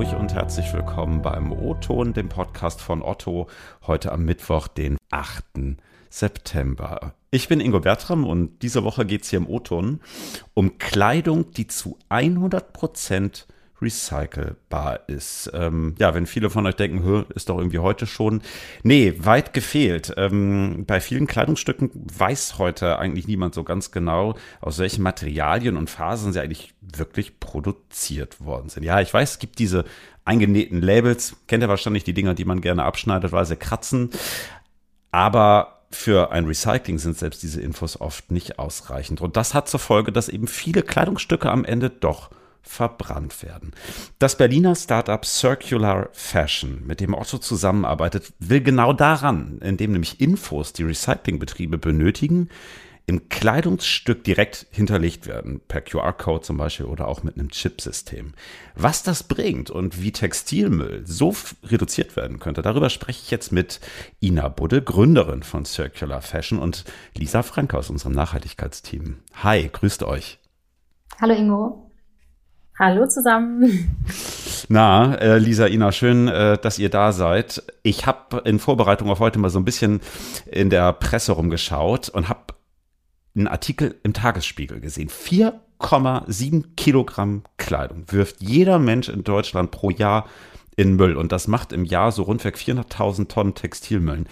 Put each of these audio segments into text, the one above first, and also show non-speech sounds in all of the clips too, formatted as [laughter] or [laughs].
durch und herzlich willkommen beim O-Ton, dem Podcast von Otto, heute am Mittwoch, den 8. September. Ich bin Ingo Bertram und diese Woche geht es hier im O-Ton um Kleidung, die zu 100 Prozent recycelbar ist. Ähm, ja, wenn viele von euch denken, ist doch irgendwie heute schon. Nee, weit gefehlt. Ähm, bei vielen Kleidungsstücken weiß heute eigentlich niemand so ganz genau, aus welchen Materialien und Phasen sie eigentlich wirklich produziert worden sind. Ja, ich weiß, es gibt diese eingenähten Labels. Kennt ihr wahrscheinlich die Dinger, die man gerne abschneidet, weil sie kratzen. Aber für ein Recycling sind selbst diese Infos oft nicht ausreichend. Und das hat zur Folge, dass eben viele Kleidungsstücke am Ende doch verbrannt werden. Das Berliner Startup Circular Fashion, mit dem Otto zusammenarbeitet, will genau daran, indem nämlich Infos, die Recyclingbetriebe benötigen, im Kleidungsstück direkt hinterlegt werden, per QR-Code zum Beispiel oder auch mit einem Chipsystem. Was das bringt und wie Textilmüll so reduziert werden könnte, darüber spreche ich jetzt mit Ina Budde, Gründerin von Circular Fashion und Lisa Frank aus unserem Nachhaltigkeitsteam. Hi, grüßt euch. Hallo Ingo. Hallo zusammen. Na, äh, Lisa, Ina, schön, äh, dass ihr da seid. Ich habe in Vorbereitung auf heute mal so ein bisschen in der Presse rumgeschaut und habe einen Artikel im Tagesspiegel gesehen. 4,7 Kilogramm Kleidung wirft jeder Mensch in Deutschland pro Jahr in Müll und das macht im Jahr so rundweg 400.000 Tonnen Textilmüllen.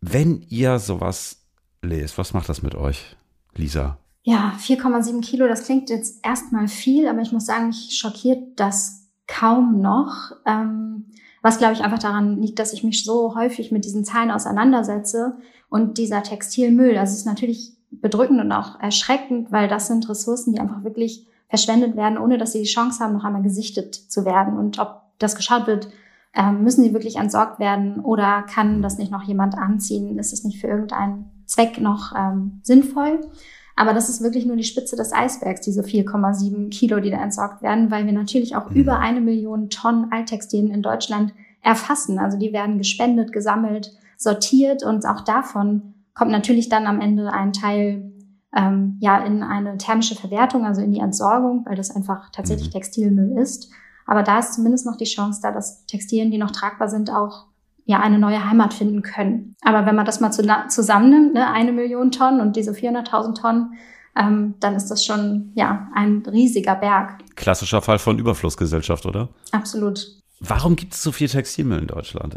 Wenn ihr sowas lest, was macht das mit euch, Lisa? Ja, 4,7 Kilo, das klingt jetzt erstmal viel, aber ich muss sagen, mich schockiert das kaum noch. Ähm, was, glaube ich, einfach daran liegt, dass ich mich so häufig mit diesen Zahlen auseinandersetze und dieser Textilmüll, das ist natürlich bedrückend und auch erschreckend, weil das sind Ressourcen, die einfach wirklich verschwendet werden, ohne dass sie die Chance haben, noch einmal gesichtet zu werden. Und ob das geschaut wird, ähm, müssen sie wirklich entsorgt werden oder kann das nicht noch jemand anziehen? Ist es nicht für irgendeinen Zweck noch ähm, sinnvoll? Aber das ist wirklich nur die Spitze des Eisbergs, diese 4,7 Kilo, die da entsorgt werden, weil wir natürlich auch mhm. über eine Million Tonnen Alttextilien in Deutschland erfassen. Also die werden gespendet, gesammelt, sortiert und auch davon kommt natürlich dann am Ende ein Teil ähm, ja in eine thermische Verwertung, also in die Entsorgung, weil das einfach tatsächlich mhm. Textilmüll ist. Aber da ist zumindest noch die Chance da, dass Textilien, die noch tragbar sind, auch ja eine neue Heimat finden können. Aber wenn man das mal zu, zusammennimmt, ne, eine Million Tonnen und diese 400.000 Tonnen, ähm, dann ist das schon ja ein riesiger Berg. Klassischer Fall von Überflussgesellschaft, oder? Absolut. Warum gibt es so viel Textilmüll in Deutschland?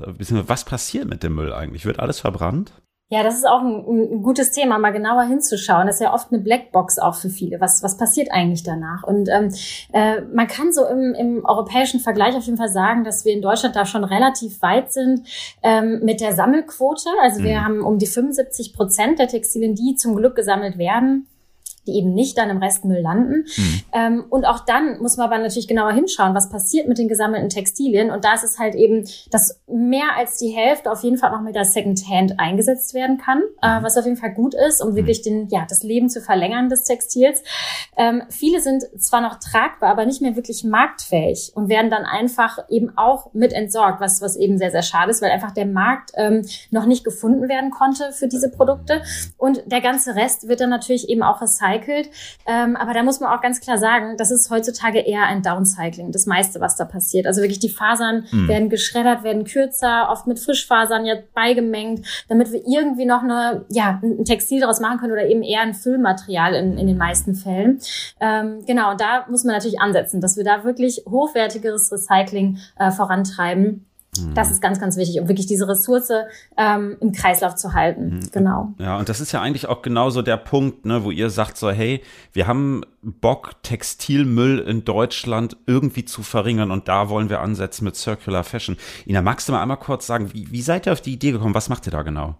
Was passiert mit dem Müll eigentlich? Wird alles verbrannt? Ja, das ist auch ein, ein, gutes Thema, mal genauer hinzuschauen. Das ist ja oft eine Blackbox auch für viele. Was, was passiert eigentlich danach? Und ähm, äh, man kann so im, im europäischen Vergleich auf jeden Fall sagen, dass wir in Deutschland da schon relativ weit sind ähm, mit der Sammelquote. Also wir mhm. haben um die 75 Prozent der Textilien, die zum Glück gesammelt werden, die eben nicht dann im Restmüll landen. Mhm. Ähm, und auch dann muss man aber natürlich genauer hinschauen, was passiert mit den gesammelten Textilien. Und da ist es halt eben, dass mehr als die Hälfte auf jeden Fall noch mit der Secondhand eingesetzt werden kann, äh, mhm. was auf jeden Fall gut ist, um mhm. wirklich den, ja, das Leben zu verlängern des Textils. Ähm, viele sind zwar noch tragbar, aber nicht mehr wirklich marktfähig und werden dann einfach eben auch mit entsorgt, was, was eben sehr, sehr schade ist, weil einfach der Markt ähm, noch nicht gefunden werden konnte für diese Produkte. Und der ganze Rest wird dann natürlich eben auch recycelt recycelt. Ähm, aber da muss man auch ganz klar sagen, das ist heutzutage eher ein Downcycling, das meiste, was da passiert. Also wirklich die Fasern mhm. werden geschreddert, werden kürzer, oft mit Frischfasern ja beigemengt, damit wir irgendwie noch eine, ja, ein Textil daraus machen können oder eben eher ein Füllmaterial in, in den meisten Fällen. Ähm, genau, und da muss man natürlich ansetzen, dass wir da wirklich hochwertigeres Recycling äh, vorantreiben. Das ist ganz, ganz wichtig, um wirklich diese Ressource ähm, im Kreislauf zu halten. Mhm. Genau. Ja, und das ist ja eigentlich auch genauso der Punkt, ne, wo ihr sagt so, hey, wir haben Bock, Textilmüll in Deutschland irgendwie zu verringern und da wollen wir ansetzen mit Circular Fashion. Ina, magst du mal einmal kurz sagen, wie, wie seid ihr auf die Idee gekommen? Was macht ihr da genau?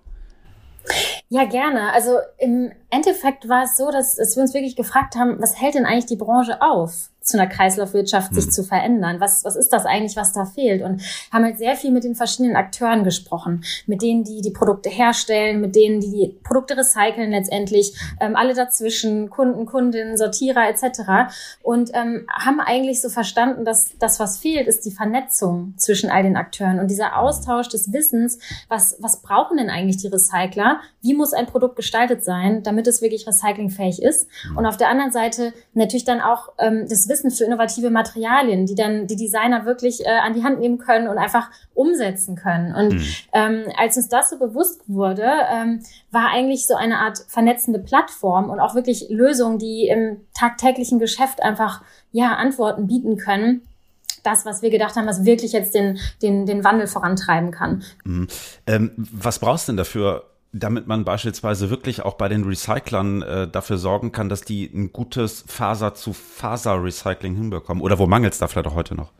Ja, gerne. Also im Endeffekt war es so, dass, dass wir uns wirklich gefragt haben, was hält denn eigentlich die Branche auf? Zu einer Kreislaufwirtschaft hm. sich zu verändern. Was, was ist das eigentlich, was da fehlt? Und haben halt sehr viel mit den verschiedenen Akteuren gesprochen, mit denen, die die Produkte herstellen, mit denen, die die Produkte recyceln letztendlich, ähm, alle dazwischen, Kunden, Kundinnen, Sortierer etc. Und ähm, haben eigentlich so verstanden, dass das, was fehlt, ist die Vernetzung zwischen all den Akteuren und dieser Austausch des Wissens, was, was brauchen denn eigentlich die Recycler? Wie muss ein Produkt gestaltet sein, damit es wirklich recyclingfähig ist? Und auf der anderen Seite natürlich dann auch ähm, das Wissen für innovative Materialien, die dann die Designer wirklich äh, an die Hand nehmen können und einfach umsetzen können. Und mhm. ähm, als uns das so bewusst wurde, ähm, war eigentlich so eine Art vernetzende Plattform und auch wirklich Lösungen, die im tagtäglichen Geschäft einfach ja Antworten bieten können das, was wir gedacht haben, was wirklich jetzt den, den, den Wandel vorantreiben kann. Mhm. Ähm, was brauchst du denn dafür, damit man beispielsweise wirklich auch bei den Recyclern äh, dafür sorgen kann, dass die ein gutes Faser-zu-Faser-Recycling hinbekommen? Oder wo mangelt es da vielleicht auch heute noch?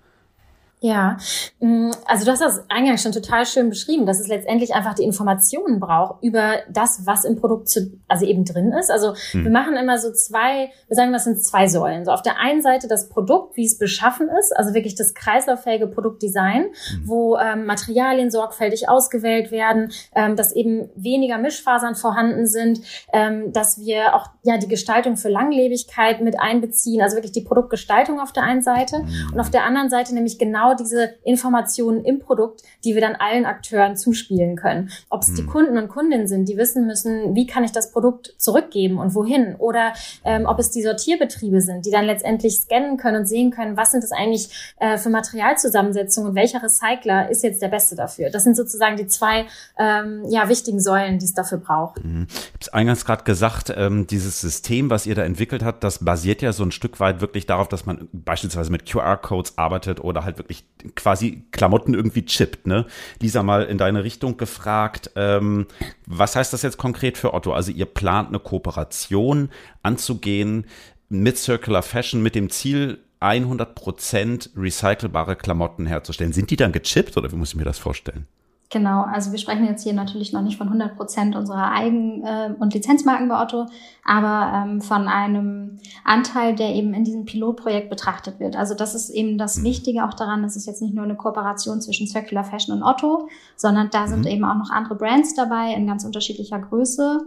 Ja, mm, also du hast das eingangs schon total schön beschrieben, dass es letztendlich einfach die Informationen braucht über das, was im Produkt zu, also eben drin ist. Also hm. wir machen immer so zwei, wir sagen, das sind zwei Säulen. So auf der einen Seite das Produkt, wie es beschaffen ist, also wirklich das kreislauffähige Produktdesign, hm. wo ähm, Materialien sorgfältig ausgewählt werden, ähm, dass eben weniger Mischfasern vorhanden sind, ähm, dass wir auch ja die Gestaltung für Langlebigkeit mit einbeziehen, also wirklich die Produktgestaltung auf der einen Seite hm. und auf der anderen Seite nämlich genau genau diese Informationen im Produkt, die wir dann allen Akteuren zuspielen können. Ob es die Kunden und Kundinnen sind, die wissen müssen, wie kann ich das Produkt zurückgeben und wohin? Oder ähm, ob es die Sortierbetriebe sind, die dann letztendlich scannen können und sehen können, was sind das eigentlich äh, für Materialzusammensetzungen und welcher Recycler ist jetzt der beste dafür. Das sind sozusagen die zwei ähm, ja, wichtigen Säulen, die es dafür braucht. Mhm. Ich habe es eingangs gerade gesagt, ähm, dieses System, was ihr da entwickelt habt, das basiert ja so ein Stück weit wirklich darauf, dass man beispielsweise mit QR-Codes arbeitet oder halt wirklich quasi Klamotten irgendwie chippt. Ne? Lisa, mal in deine Richtung gefragt, ähm, was heißt das jetzt konkret für Otto? Also ihr plant eine Kooperation anzugehen mit Circular Fashion mit dem Ziel, 100% recycelbare Klamotten herzustellen. Sind die dann gechippt oder wie muss ich mir das vorstellen? Genau, also wir sprechen jetzt hier natürlich noch nicht von 100 Prozent unserer Eigen- äh, und Lizenzmarken bei Otto, aber ähm, von einem Anteil, der eben in diesem Pilotprojekt betrachtet wird. Also das ist eben das mhm. Wichtige auch daran, es ist jetzt nicht nur eine Kooperation zwischen Circular Fashion und Otto, sondern da sind mhm. eben auch noch andere Brands dabei in ganz unterschiedlicher Größe.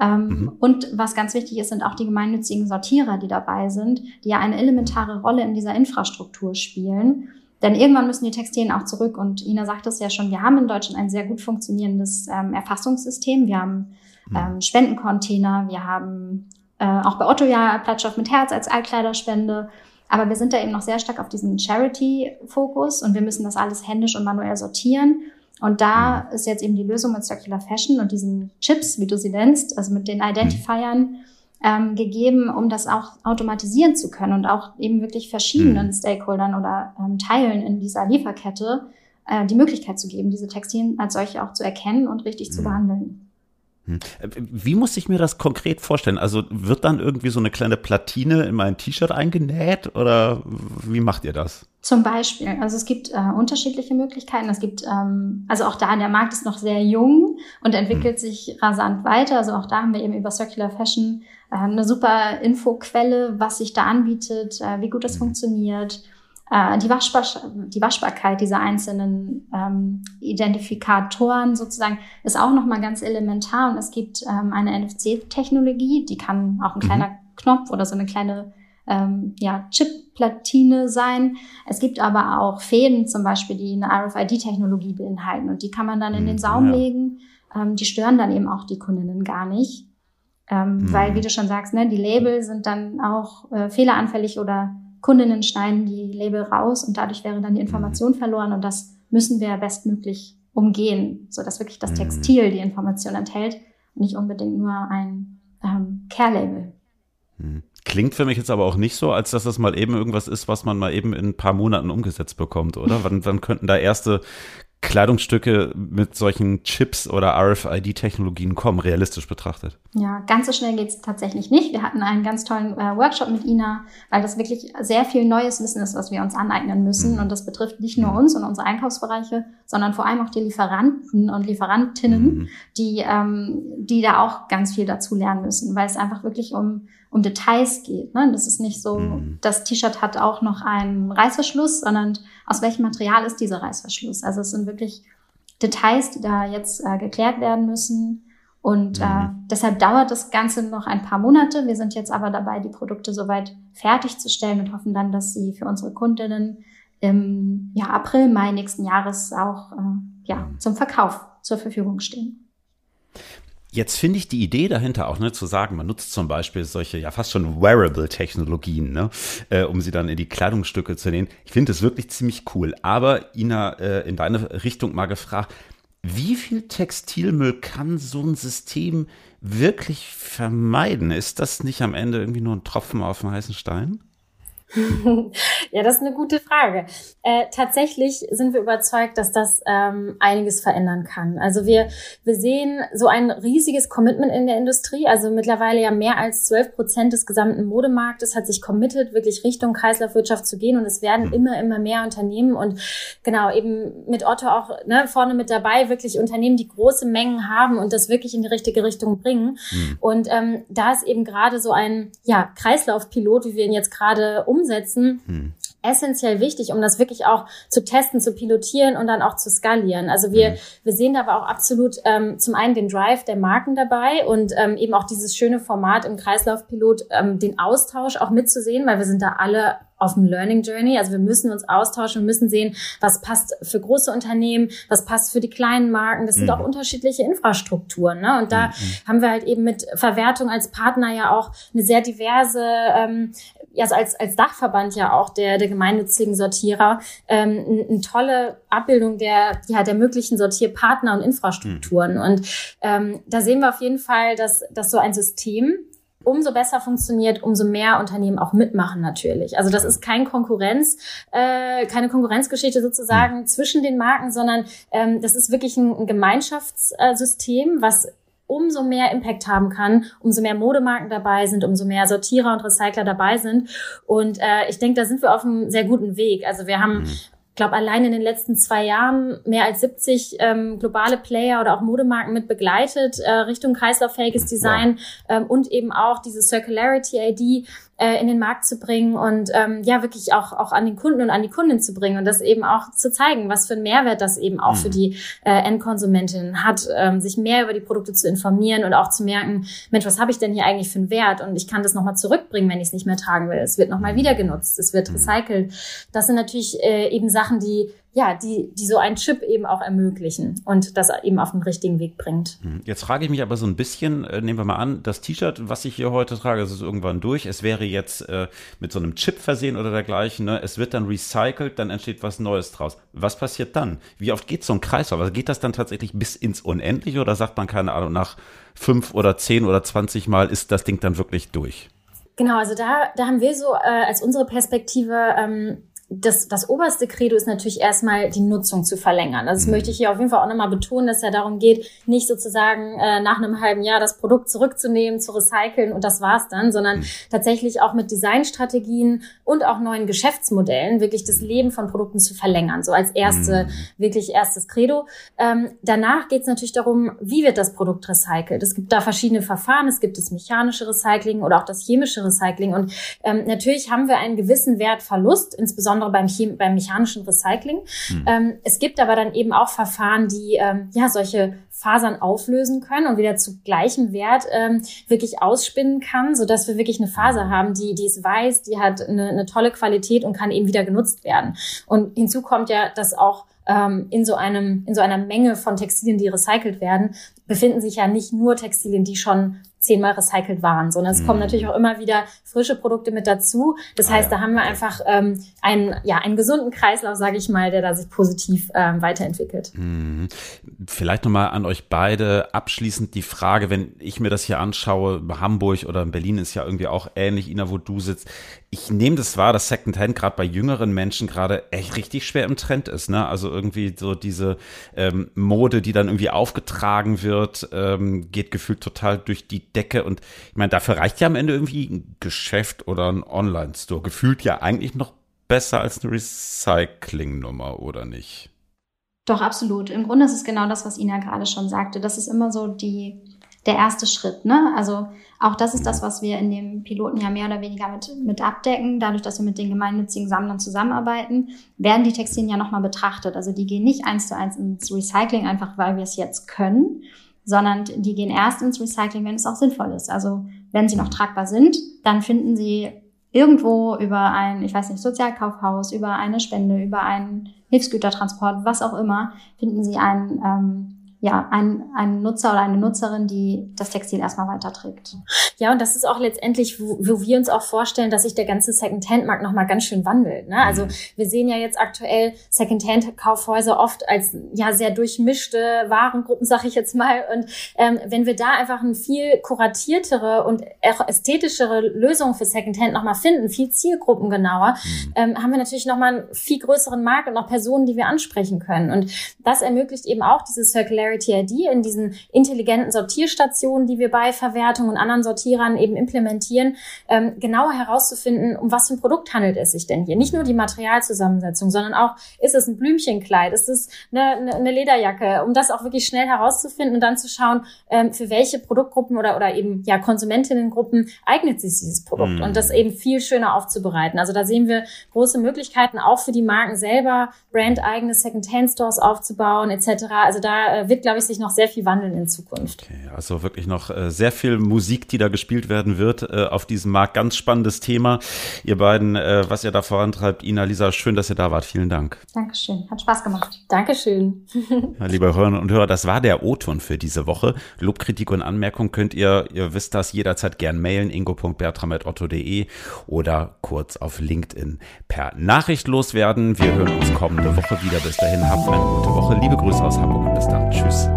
Ähm, mhm. Und was ganz wichtig ist, sind auch die gemeinnützigen Sortierer, die dabei sind, die ja eine elementare Rolle in dieser Infrastruktur spielen. Denn irgendwann müssen die Textilien auch zurück. Und Ina sagt es ja schon, wir haben in Deutschland ein sehr gut funktionierendes ähm, Erfassungssystem. Wir haben mhm. ähm, Spendencontainer, wir haben äh, auch bei Otto ja Plattstoff mit Herz als Altkleiderspende. Aber wir sind da eben noch sehr stark auf diesem Charity-Fokus und wir müssen das alles händisch und manuell sortieren. Und da mhm. ist jetzt eben die Lösung mit Circular Fashion und diesen Chips, wie du sie nennst, also mit den Identifiern, ähm, gegeben, um das auch automatisieren zu können und auch eben wirklich verschiedenen mhm. Stakeholdern oder ähm, Teilen in dieser Lieferkette äh, die Möglichkeit zu geben, diese Textilien als solche auch zu erkennen und richtig mhm. zu behandeln. Hm. Äh, wie muss ich mir das konkret vorstellen? Also wird dann irgendwie so eine kleine Platine in mein T-Shirt eingenäht oder wie macht ihr das? Zum Beispiel, also es gibt äh, unterschiedliche Möglichkeiten. Es gibt, ähm, also auch da, der Markt ist noch sehr jung und entwickelt hm. sich rasant weiter. Also auch da haben wir eben über Circular Fashion äh, eine super Infoquelle, was sich da anbietet, äh, wie gut das hm. funktioniert äh, die, Waschbar die Waschbarkeit dieser einzelnen ähm, Identifikatoren sozusagen ist auch nochmal ganz elementar und es gibt ähm, eine NFC-Technologie, die kann auch ein mhm. kleiner Knopf oder so eine kleine ähm, ja, Chip-Platine sein. Es gibt aber auch Fäden zum Beispiel, die eine RFID-Technologie beinhalten und die kann man dann in den mhm, Saum ja. legen. Ähm, die stören dann eben auch die Kundinnen gar nicht. Ähm, mhm. Weil, wie du schon sagst, ne, die Label sind dann auch äh, fehleranfällig oder Kundinnen schneiden die Label raus und dadurch wäre dann die mhm. Information verloren und das müssen wir bestmöglich umgehen, so dass wirklich das mhm. Textil die Information enthält und nicht unbedingt nur ein ähm, Care-Label. Mhm. Klingt für mich jetzt aber auch nicht so, als dass das mal eben irgendwas ist, was man mal eben in ein paar Monaten umgesetzt bekommt, oder? [laughs] Wann, wann könnten da erste Kleidungsstücke mit solchen Chips oder RFID-Technologien kommen, realistisch betrachtet? Ja, ganz so schnell geht es tatsächlich nicht. Wir hatten einen ganz tollen äh, Workshop mit Ina, weil das wirklich sehr viel neues Wissen ist, was wir uns aneignen müssen. Mhm. Und das betrifft nicht nur mhm. uns und unsere Einkaufsbereiche, sondern vor allem auch die Lieferanten und Lieferantinnen, mhm. die, ähm, die da auch ganz viel dazu lernen müssen, weil es einfach wirklich um um Details geht. Ne? Das ist nicht so, mhm. das T-Shirt hat auch noch einen Reißverschluss, sondern aus welchem Material ist dieser Reißverschluss? Also es sind wirklich Details, die da jetzt äh, geklärt werden müssen. Und äh, mhm. äh, deshalb dauert das Ganze noch ein paar Monate. Wir sind jetzt aber dabei, die Produkte soweit fertigzustellen und hoffen dann, dass sie für unsere Kundinnen im ja, April, Mai nächsten Jahres auch äh, ja, zum Verkauf zur Verfügung stehen. Jetzt finde ich die Idee dahinter auch, ne, zu sagen, man nutzt zum Beispiel solche ja fast schon Wearable-Technologien, ne, äh, um sie dann in die Kleidungsstücke zu nehmen. Ich finde es wirklich ziemlich cool. Aber Ina, äh, in deine Richtung mal gefragt, wie viel Textilmüll kann so ein System wirklich vermeiden? Ist das nicht am Ende irgendwie nur ein Tropfen auf dem heißen Stein? [laughs] ja, das ist eine gute Frage. Äh, tatsächlich sind wir überzeugt, dass das ähm, einiges verändern kann. Also wir, wir sehen so ein riesiges Commitment in der Industrie. Also mittlerweile ja mehr als 12 Prozent des gesamten Modemarktes hat sich committed, wirklich Richtung Kreislaufwirtschaft zu gehen. Und es werden mhm. immer, immer mehr Unternehmen und genau eben mit Otto auch ne, vorne mit dabei, wirklich Unternehmen, die große Mengen haben und das wirklich in die richtige Richtung bringen. Mhm. Und ähm, da ist eben gerade so ein ja, Kreislaufpilot, wie wir ihn jetzt gerade um umsetzen, hm. essentiell wichtig, um das wirklich auch zu testen, zu pilotieren und dann auch zu skalieren. Also wir, hm. wir sehen da aber auch absolut ähm, zum einen den Drive der Marken dabei und ähm, eben auch dieses schöne Format im Kreislaufpilot, ähm, den Austausch auch mitzusehen, weil wir sind da alle auf dem Learning Journey. Also wir müssen uns austauschen, wir müssen sehen, was passt für große Unternehmen, was passt für die kleinen Marken. Das sind mhm. auch unterschiedliche Infrastrukturen. Ne? Und da mhm. haben wir halt eben mit Verwertung als Partner ja auch eine sehr diverse ähm, also als, als Dachverband ja auch der, der gemeinnützigen Sortierer ähm, eine, eine tolle Abbildung der, ja, der möglichen Sortierpartner und Infrastrukturen. Mhm. Und ähm, da sehen wir auf jeden Fall, dass, dass so ein System umso besser funktioniert, umso mehr Unternehmen auch mitmachen natürlich. Also das ist kein Konkurrenz, äh, keine Konkurrenzgeschichte sozusagen mhm. zwischen den Marken, sondern ähm, das ist wirklich ein, ein Gemeinschaftssystem, was umso mehr Impact haben kann, umso mehr Modemarken dabei sind, umso mehr Sortierer und Recycler dabei sind. Und äh, ich denke, da sind wir auf einem sehr guten Weg. Also wir haben mhm glaube, allein in den letzten zwei Jahren mehr als 70 ähm, globale Player oder auch Modemarken mit begleitet äh, Richtung kreislauffähiges Design ja. ähm, und eben auch diese Circularity ID äh, in den Markt zu bringen und ähm, ja wirklich auch auch an den Kunden und an die Kunden zu bringen und das eben auch zu zeigen, was für einen Mehrwert das eben auch mhm. für die äh, Endkonsumentin hat, ähm, sich mehr über die Produkte zu informieren und auch zu merken, Mensch, was habe ich denn hier eigentlich für einen Wert und ich kann das nochmal zurückbringen, wenn ich es nicht mehr tragen will. Es wird nochmal mhm. wieder genutzt, es wird mhm. recycelt. Das sind natürlich äh, eben Sachen, die ja, die, die so einen Chip eben auch ermöglichen und das eben auf den richtigen Weg bringt. Hm. Jetzt frage ich mich aber so ein bisschen, äh, nehmen wir mal an, das T-Shirt, was ich hier heute trage, das ist irgendwann durch. Es wäre jetzt äh, mit so einem Chip versehen oder dergleichen. Ne? Es wird dann recycelt, dann entsteht was Neues draus. Was passiert dann? Wie oft geht so ein Kreislauf? Also geht das dann tatsächlich bis ins Unendliche oder sagt man, keine Ahnung, nach fünf oder zehn oder zwanzig Mal ist das Ding dann wirklich durch? Genau, also da, da haben wir so äh, als unsere Perspektive ähm, das, das oberste Credo ist natürlich erstmal die Nutzung zu verlängern. Das mhm. möchte ich hier auf jeden Fall auch nochmal betonen, dass es ja darum geht, nicht sozusagen äh, nach einem halben Jahr das Produkt zurückzunehmen, zu recyceln und das war's dann, sondern mhm. tatsächlich auch mit Designstrategien und auch neuen Geschäftsmodellen wirklich das Leben von Produkten zu verlängern. So als erste, mhm. wirklich erstes Credo. Ähm, danach geht es natürlich darum, wie wird das Produkt recycelt. Es gibt da verschiedene Verfahren. Es gibt das mechanische Recycling oder auch das chemische Recycling. Und ähm, natürlich haben wir einen gewissen Wertverlust, insbesondere insbesondere beim, Chem beim mechanischen Recycling. Mhm. Ähm, es gibt aber dann eben auch Verfahren, die ähm, ja solche Fasern auflösen können und wieder zu gleichem Wert ähm, wirklich ausspinnen kann, so dass wir wirklich eine Faser hm. haben, die, die ist weiß, die hat eine, eine tolle Qualität und kann eben wieder genutzt werden. Und hinzu kommt ja, dass auch ähm, in so einem in so einer Menge von Textilien, die recycelt werden, befinden sich ja nicht nur Textilien, die schon zehnmal recycelt waren, sondern es mhm. kommen natürlich auch immer wieder frische Produkte mit dazu. Das ah, heißt, ja. da haben wir einfach ähm, einen, ja, einen gesunden Kreislauf, sage ich mal, der da sich positiv ähm, weiterentwickelt. Mhm. Vielleicht nochmal an euch beide abschließend die Frage, wenn ich mir das hier anschaue, Hamburg oder Berlin ist ja irgendwie auch ähnlich, Ina, wo du sitzt. Ich nehme das wahr, dass Secondhand gerade bei jüngeren Menschen gerade echt richtig schwer im Trend ist. Ne? Also irgendwie so diese ähm, Mode, die dann irgendwie aufgetragen wird, ähm, geht gefühlt total durch die Decke. Und ich meine, dafür reicht ja am Ende irgendwie ein Geschäft oder ein Online-Store. Gefühlt ja eigentlich noch besser als eine Recycling-Nummer, oder nicht? Doch, absolut. Im Grunde ist es genau das, was Ina gerade schon sagte. Das ist immer so die, der erste Schritt. Ne? Also auch das ist das, was wir in dem Piloten ja mehr oder weniger mit, mit abdecken. Dadurch, dass wir mit den gemeinnützigen Sammlern zusammenarbeiten, werden die Textilien ja nochmal betrachtet. Also die gehen nicht eins zu eins ins Recycling, einfach weil wir es jetzt können, sondern die gehen erst ins Recycling, wenn es auch sinnvoll ist. Also wenn sie noch tragbar sind, dann finden sie irgendwo über ein, ich weiß nicht, Sozialkaufhaus, über eine Spende, über einen Hilfsgütertransport, was auch immer, finden sie einen ähm, ja, ein, ein Nutzer oder eine Nutzerin, die das Textil erstmal weiterträgt. Ja, und das ist auch letztendlich, wo, wo wir uns auch vorstellen, dass sich der ganze Second-Hand-Markt nochmal ganz schön wandelt. Ne? Also mhm. wir sehen ja jetzt aktuell Second-Hand-Kaufhäuser oft als ja sehr durchmischte Warengruppen, sag ich jetzt mal. Und ähm, wenn wir da einfach ein viel kuratiertere und ästhetischere Lösung für Second-Hand nochmal finden, viel zielgruppengenauer, mhm. ähm, haben wir natürlich nochmal einen viel größeren Markt und auch Personen, die wir ansprechen können. Und das ermöglicht eben auch diese Circularity ID in diesen intelligenten Sortierstationen, die wir bei Verwertung und anderen Sortierern eben implementieren, ähm, genauer herauszufinden, um was für ein Produkt handelt es sich denn hier. Nicht nur die Materialzusammensetzung, sondern auch, ist es ein Blümchenkleid, ist es eine, eine Lederjacke, um das auch wirklich schnell herauszufinden und dann zu schauen, ähm, für welche Produktgruppen oder, oder eben ja Konsumentinnengruppen eignet sich dieses Produkt mm. und das eben viel schöner aufzubereiten. Also da sehen wir große Möglichkeiten auch für die Marken selber, brandeigene Second-Hand-Stores aufzubauen etc. Also da äh, wird, glaube ich, sich noch sehr viel wandeln in Zukunft. Okay, also wirklich noch äh, sehr viel Musik, die da gespielt werden wird äh, auf diesem Markt. Ganz spannendes Thema. Ihr beiden, äh, was ihr da vorantreibt. Ina, Lisa, schön, dass ihr da wart. Vielen Dank. Dankeschön. Hat Spaß gemacht. Dankeschön. ja, liebe Hörerinnen und Hörer, das war der O-Ton für diese Woche. Lob, Kritik und Anmerkung könnt ihr, ihr wisst das, jederzeit gern mailen, ingo.bertram.otto.de oder kurz auf LinkedIn per Nachricht loswerden. Wir hören uns kommende Woche wieder. Bis dahin, habt eine gute Woche. Liebe Grüße aus Hamburg und bis dann. Tschüss.